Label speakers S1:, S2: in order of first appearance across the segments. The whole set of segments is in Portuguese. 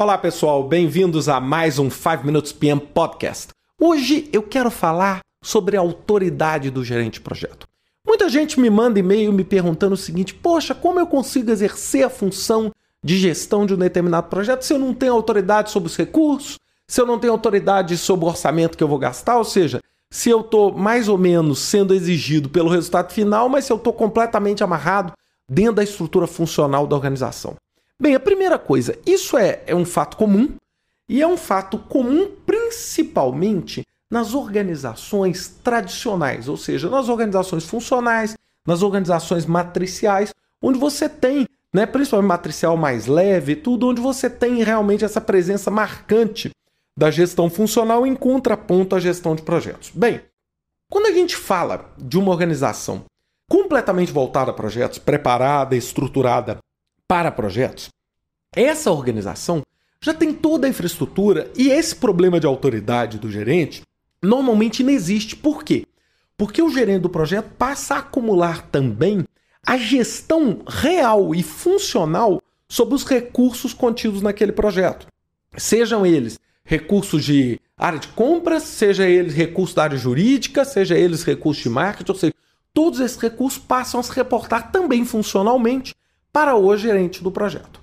S1: Olá pessoal, bem-vindos a mais um 5 Minutes PM Podcast. Hoje eu quero falar sobre a autoridade do gerente de projeto. Muita gente me manda e-mail me perguntando o seguinte: poxa, como eu consigo exercer a função de gestão de um determinado projeto se eu não tenho autoridade sobre os recursos, se eu não tenho autoridade sobre o orçamento que eu vou gastar, ou seja, se eu estou mais ou menos sendo exigido pelo resultado final, mas se eu estou completamente amarrado dentro da estrutura funcional da organização. Bem, a primeira coisa, isso é, é um fato comum e é um fato comum principalmente nas organizações tradicionais, ou seja, nas organizações funcionais, nas organizações matriciais, onde você tem, né, principalmente matricial mais leve, tudo onde você tem realmente essa presença marcante da gestão funcional em contraponto à gestão de projetos. Bem, quando a gente fala de uma organização completamente voltada a projetos, preparada, estruturada para projetos, essa organização já tem toda a infraestrutura e esse problema de autoridade do gerente normalmente não existe. Por quê? Porque o gerente do projeto passa a acumular também a gestão real e funcional sobre os recursos contidos naquele projeto. Sejam eles recursos de área de compras, seja eles recursos da área jurídica, seja eles recursos de marketing, ou seja, todos esses recursos passam a se reportar também funcionalmente para o gerente do projeto.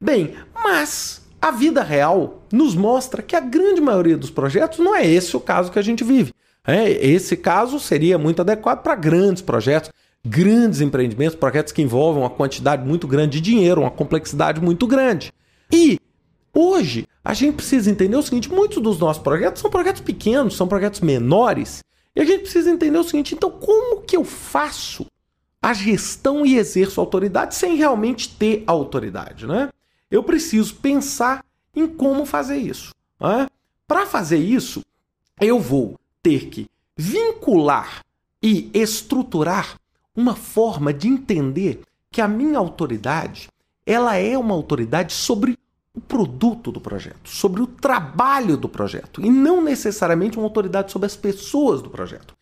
S1: Bem, mas a vida real nos mostra que a grande maioria dos projetos não é esse o caso que a gente vive. É, esse caso seria muito adequado para grandes projetos, grandes empreendimentos, projetos que envolvem uma quantidade muito grande de dinheiro, uma complexidade muito grande. E hoje a gente precisa entender o seguinte: muitos dos nossos projetos são projetos pequenos, são projetos menores, e a gente precisa entender o seguinte: então, como que eu faço a gestão e exerço autoridade sem realmente ter autoridade, né? eu preciso pensar em como fazer isso. Né? Para fazer isso, eu vou ter que vincular e estruturar uma forma de entender que a minha autoridade ela é uma autoridade sobre o produto do projeto, sobre o trabalho do projeto, e não necessariamente uma autoridade sobre as pessoas do projeto.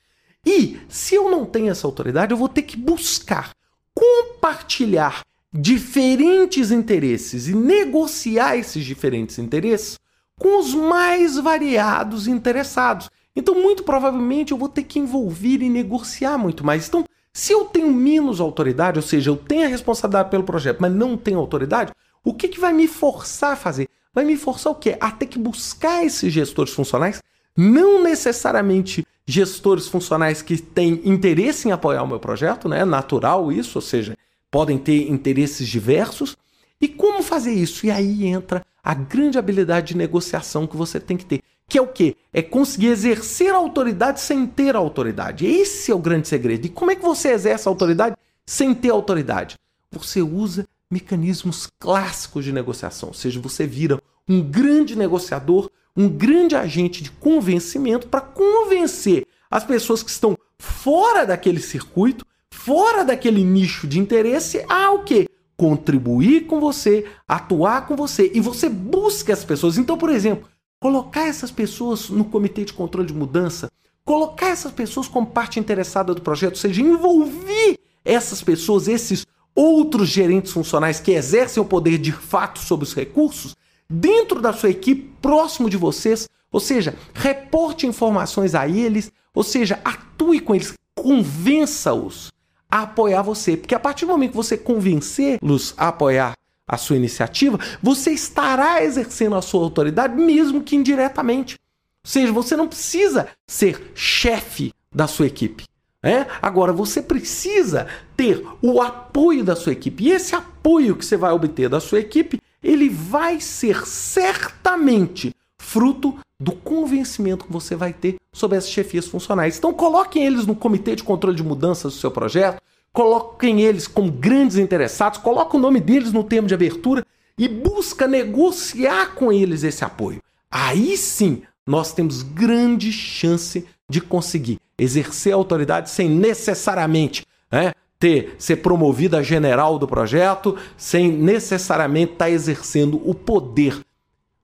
S1: E se eu não tenho essa autoridade, eu vou ter que buscar compartilhar diferentes interesses e negociar esses diferentes interesses com os mais variados interessados. Então, muito provavelmente, eu vou ter que envolver e negociar muito mais. Então, se eu tenho menos autoridade, ou seja, eu tenho a responsabilidade pelo projeto, mas não tenho autoridade, o que, que vai me forçar a fazer? Vai me forçar o quê? A ter que buscar esses gestores funcionais, não necessariamente gestores funcionais que têm interesse em apoiar o meu projeto, né? É natural isso, ou seja, podem ter interesses diversos. E como fazer isso? E aí entra a grande habilidade de negociação que você tem que ter. Que é o quê? É conseguir exercer a autoridade sem ter a autoridade. Esse é o grande segredo. E como é que você exerce a autoridade sem ter autoridade? Você usa mecanismos clássicos de negociação, ou seja, você vira um grande negociador, um grande agente de convencimento para convencer as pessoas que estão fora daquele circuito fora daquele nicho de interesse a o quê? Contribuir com você, atuar com você. E você busca as pessoas. Então, por exemplo, colocar essas pessoas no comitê de controle de mudança, colocar essas pessoas como parte interessada do projeto, ou seja, envolver essas pessoas, esses outros gerentes funcionais que exercem o poder de fato sobre os recursos, dentro da sua equipe, próximo de vocês, ou seja, reporte informações a eles, ou seja, atue com eles, convença-os a apoiar você. Porque a partir do momento que você convencê-los a apoiar a sua iniciativa, você estará exercendo a sua autoridade, mesmo que indiretamente. Ou seja, você não precisa ser chefe da sua equipe. Né? Agora, você precisa ter o apoio da sua equipe. E esse apoio que você vai obter da sua equipe, ele vai ser certamente fruto do convencimento que você vai ter sobre essas chefias funcionais. Então coloquem eles no comitê de controle de mudanças do seu projeto, coloquem eles como grandes interessados, coloque o nome deles no termo de abertura e busca negociar com eles esse apoio. Aí sim, nós temos grande chance de conseguir exercer a autoridade sem necessariamente né, ter ser promovido a general do projeto, sem necessariamente estar tá exercendo o poder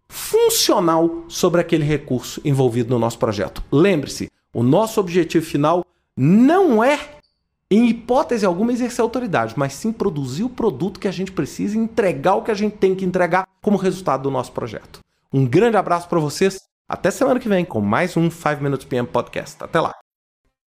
S1: funcional sobre aquele recurso envolvido no nosso projeto. Lembre-se, o nosso objetivo final não é em hipótese alguma, exercer autoridade, mas sim produzir o produto que a gente precisa e entregar o que a gente tem que entregar como resultado do nosso projeto. Um grande abraço para vocês. Até semana que vem com mais um 5 Minutes PM Podcast. Até lá.